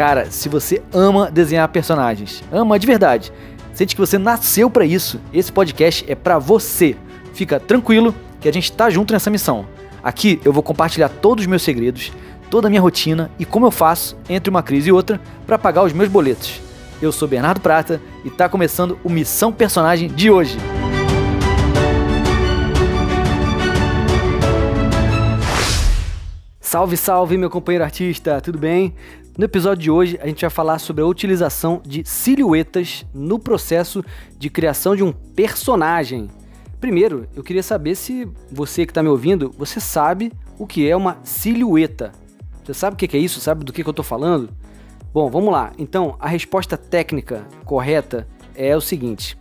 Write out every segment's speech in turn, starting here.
Cara, se você ama desenhar personagens, ama de verdade, sente que você nasceu para isso, esse podcast é para você. Fica tranquilo que a gente tá junto nessa missão. Aqui eu vou compartilhar todos os meus segredos, toda a minha rotina e como eu faço entre uma crise e outra para pagar os meus boletos. Eu sou Bernardo Prata e tá começando o Missão Personagem de hoje. Salve, salve, meu companheiro artista, tudo bem? No episódio de hoje, a gente vai falar sobre a utilização de silhuetas no processo de criação de um personagem. Primeiro, eu queria saber se você que está me ouvindo, você sabe o que é uma silhueta. Você sabe o que é isso? Sabe do que eu estou falando? Bom, vamos lá. Então, a resposta técnica correta é o seguinte: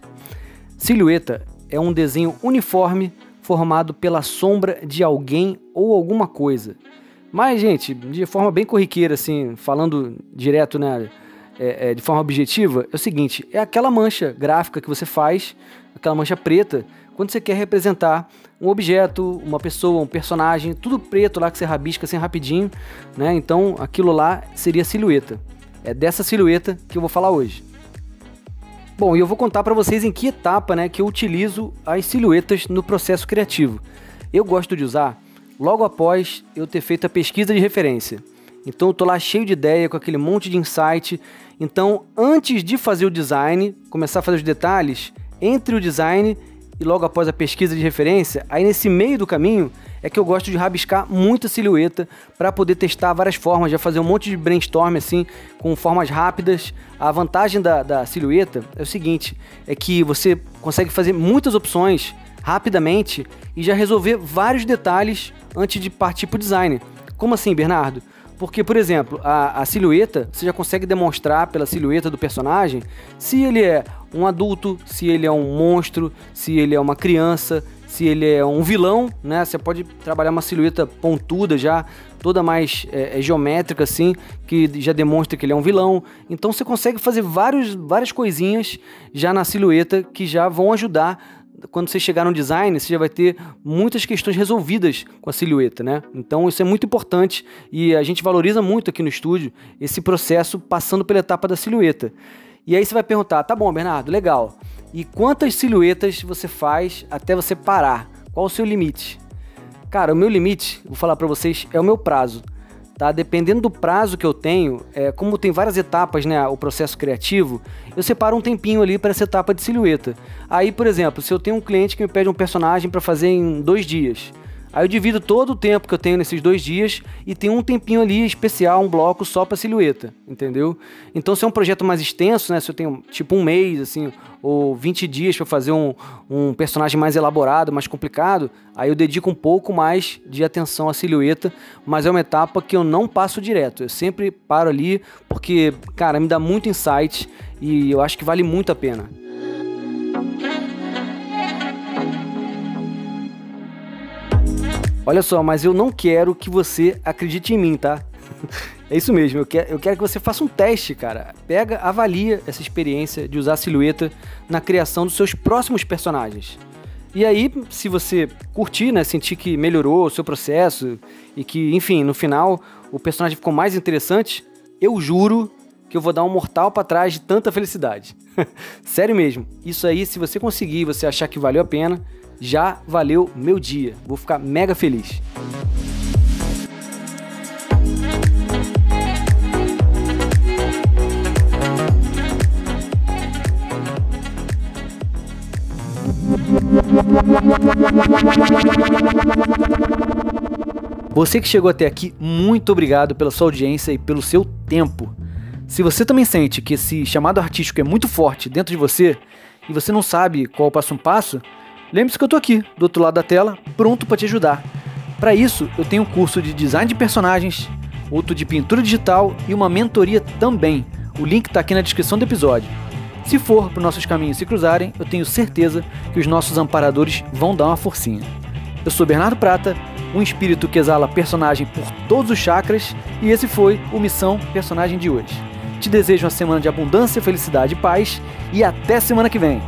silhueta é um desenho uniforme formado pela sombra de alguém ou alguma coisa. Mas, gente, de forma bem corriqueira, assim, falando direto, né, é, é, de forma objetiva, é o seguinte: é aquela mancha gráfica que você faz, aquela mancha preta, quando você quer representar um objeto, uma pessoa, um personagem, tudo preto lá que você rabisca assim rapidinho, né? Então, aquilo lá seria silhueta. É dessa silhueta que eu vou falar hoje. Bom, e eu vou contar para vocês em que etapa, né, que eu utilizo as silhuetas no processo criativo. Eu gosto de usar logo após eu ter feito a pesquisa de referência. Então eu tô lá cheio de ideia, com aquele monte de insight. Então, antes de fazer o design, começar a fazer os detalhes, entre o design e logo após a pesquisa de referência, aí nesse meio do caminho é que eu gosto de rabiscar muita silhueta para poder testar várias formas, já fazer um monte de brainstorm assim, com formas rápidas. A vantagem da, da silhueta é o seguinte: é que você consegue fazer muitas opções rapidamente e já resolver vários detalhes antes de partir para o design. Como assim, Bernardo? Porque, por exemplo, a, a, silhueta, você já consegue demonstrar pela silhueta do personagem se ele é um adulto, se ele é um monstro, se ele é uma criança, se ele é um vilão, né? Você pode trabalhar uma silhueta pontuda já, toda mais é, é geométrica assim, que já demonstra que ele é um vilão. Então você consegue fazer vários, várias coisinhas já na silhueta que já vão ajudar quando você chegar no design, você já vai ter muitas questões resolvidas com a silhueta, né? Então isso é muito importante e a gente valoriza muito aqui no estúdio esse processo passando pela etapa da silhueta. E aí você vai perguntar, tá bom, Bernardo, legal. E quantas silhuetas você faz até você parar? Qual o seu limite? Cara, o meu limite, vou falar para vocês, é o meu prazo tá? Dependendo do prazo que eu tenho, é, como tem várias etapas, né, o processo criativo, eu separo um tempinho ali para essa etapa de silhueta. Aí, por exemplo, se eu tenho um cliente que me pede um personagem para fazer em dois dias, Aí eu divido todo o tempo que eu tenho nesses dois dias e tem um tempinho ali especial, um bloco só para silhueta, entendeu? Então se é um projeto mais extenso, né? Se eu tenho tipo um mês, assim, ou 20 dias para fazer um, um personagem mais elaborado, mais complicado, aí eu dedico um pouco mais de atenção à silhueta, mas é uma etapa que eu não passo direto. Eu sempre paro ali porque, cara, me dá muito insight e eu acho que vale muito a pena. Olha só, mas eu não quero que você acredite em mim, tá? é isso mesmo, eu quero, eu quero que você faça um teste, cara. Pega, avalia essa experiência de usar a silhueta na criação dos seus próximos personagens. E aí, se você curtir, né, sentir que melhorou o seu processo e que, enfim, no final o personagem ficou mais interessante, eu juro que eu vou dar um mortal para trás de tanta felicidade. Sério mesmo. Isso aí, se você conseguir, você achar que valeu a pena, já valeu meu dia. Vou ficar mega feliz. Você que chegou até aqui, muito obrigado pela sua audiência e pelo seu tempo. Se você também sente que esse chamado artístico é muito forte dentro de você e você não sabe qual o passo a passo, Lembre-se que eu estou aqui, do outro lado da tela, pronto para te ajudar. Para isso, eu tenho um curso de design de personagens, outro de pintura digital e uma mentoria também. O link está aqui na descrição do episódio. Se for para os nossos caminhos se cruzarem, eu tenho certeza que os nossos amparadores vão dar uma forcinha. Eu sou Bernardo Prata, um espírito que exala personagem por todos os chakras, e esse foi o Missão Personagem de hoje. Te desejo uma semana de abundância, felicidade e paz, e até semana que vem!